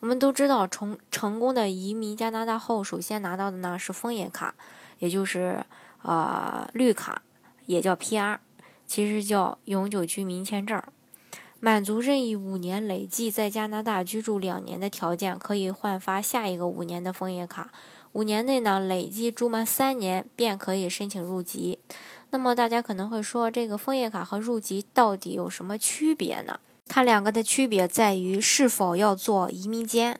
我们都知道，成成功的移民加拿大后，首先拿到的呢是枫叶卡，也就是呃绿卡，也叫 PR，其实叫永久居民签证。满足任意五年累计在加拿大居住两年的条件，可以换发下一个五年的枫叶卡。五年内呢，累计住满三年便可以申请入籍。那么大家可能会说，这个枫叶卡和入籍到底有什么区别呢？它两个的区别在于是否要做移民监。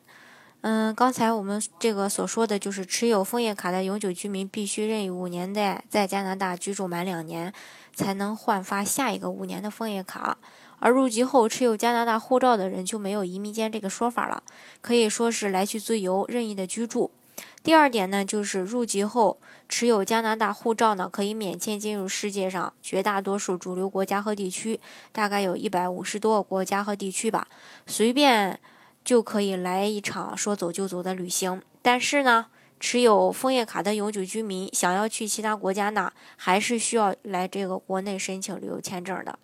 嗯，刚才我们这个所说的就是持有枫叶卡的永久居民必须任意五年内在加拿大居住满两年，才能换发下一个五年的枫叶卡。而入籍后持有加拿大护照的人就没有移民监这个说法了，可以说是来去自由、任意的居住。第二点呢，就是入籍后持有加拿大护照呢，可以免签进入世界上绝大多数主流国家和地区，大概有一百五十多个国家和地区吧，随便就可以来一场说走就走的旅行。但是呢，持有枫叶卡的永久居民想要去其他国家呢，还是需要来这个国内申请旅游签证的。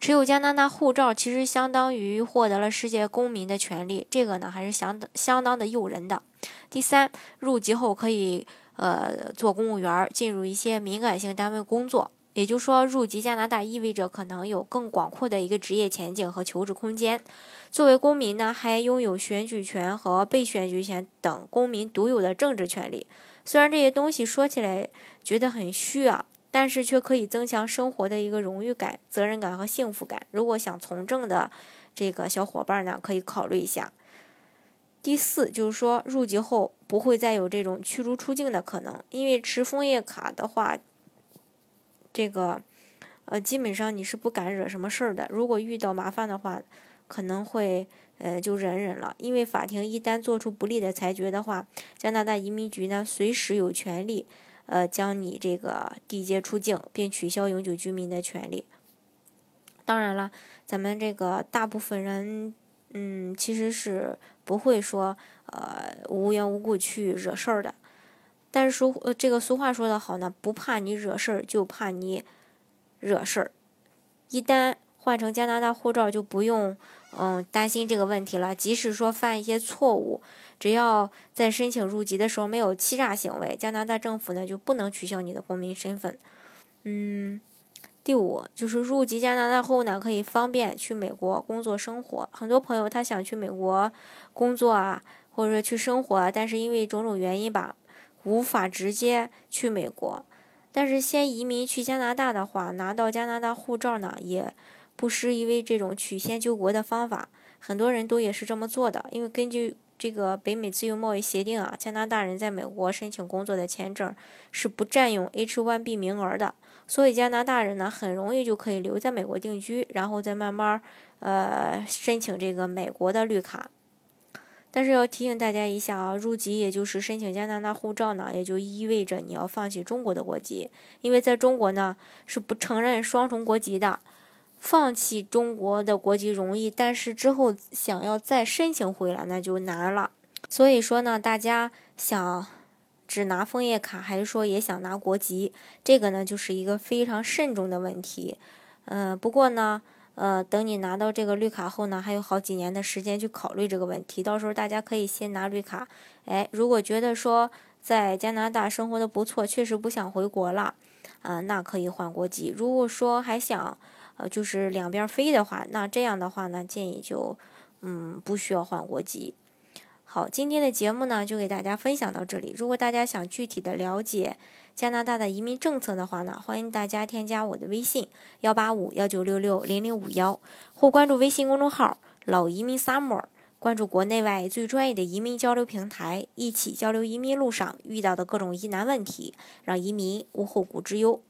持有加拿大护照其实相当于获得了世界公民的权利，这个呢还是相当相当的诱人的。第三，入籍后可以呃做公务员，进入一些敏感性单位工作。也就是说，入籍加拿大意味着可能有更广阔的一个职业前景和求职空间。作为公民呢，还拥有选举权和被选举权等公民独有的政治权利。虽然这些东西说起来觉得很虚啊。但是却可以增强生活的一个荣誉感、责任感和幸福感。如果想从政的这个小伙伴呢，可以考虑一下。第四就是说，入籍后不会再有这种驱逐出境的可能，因为持枫叶卡的话，这个呃基本上你是不敢惹什么事儿的。如果遇到麻烦的话，可能会呃就忍忍了。因为法庭一旦做出不利的裁决的话，加拿大移民局呢随时有权利。呃，将你这个递解出境，并取消永久居民的权利。当然了，咱们这个大部分人，嗯，其实是不会说，呃，无缘无故去惹事儿的。但是俗，呃，这个俗话说得好呢，不怕你惹事儿，就怕你惹事儿。一旦换成加拿大护照，就不用。嗯，担心这个问题了。即使说犯一些错误，只要在申请入籍的时候没有欺诈行为，加拿大政府呢就不能取消你的公民身份。嗯，第五就是入籍加拿大后呢，可以方便去美国工作生活。很多朋友他想去美国工作啊，或者说去生活，但是因为种种原因吧，无法直接去美国。但是先移民去加拿大的话，拿到加拿大护照呢也。不失为这种曲线救国的方法，很多人都也是这么做的。因为根据这个北美自由贸易协定啊，加拿大人在美国申请工作的签证是不占用 H-1B 名额的，所以加拿大人呢很容易就可以留在美国定居，然后再慢慢呃申请这个美国的绿卡。但是要提醒大家一下啊，入籍也就是申请加拿大护照呢，也就意味着你要放弃中国的国籍，因为在中国呢是不承认双重国籍的。放弃中国的国籍容易，但是之后想要再申请回来那就难了。所以说呢，大家想只拿枫叶卡，还是说也想拿国籍，这个呢就是一个非常慎重的问题。嗯，不过呢，呃，等你拿到这个绿卡后呢，还有好几年的时间去考虑这个问题。到时候大家可以先拿绿卡，哎，如果觉得说在加拿大生活的不错，确实不想回国了，啊，那可以换国籍。如果说还想，呃，就是两边飞的话，那这样的话呢，建议就，嗯，不需要换国籍。好，今天的节目呢，就给大家分享到这里。如果大家想具体的了解加拿大的移民政策的话呢，欢迎大家添加我的微信幺八五幺九六六零零五幺，或关注微信公众号“老移民 summer”，关注国内外最专业的移民交流平台，一起交流移民路上遇到的各种疑难问题，让移民无后顾之忧。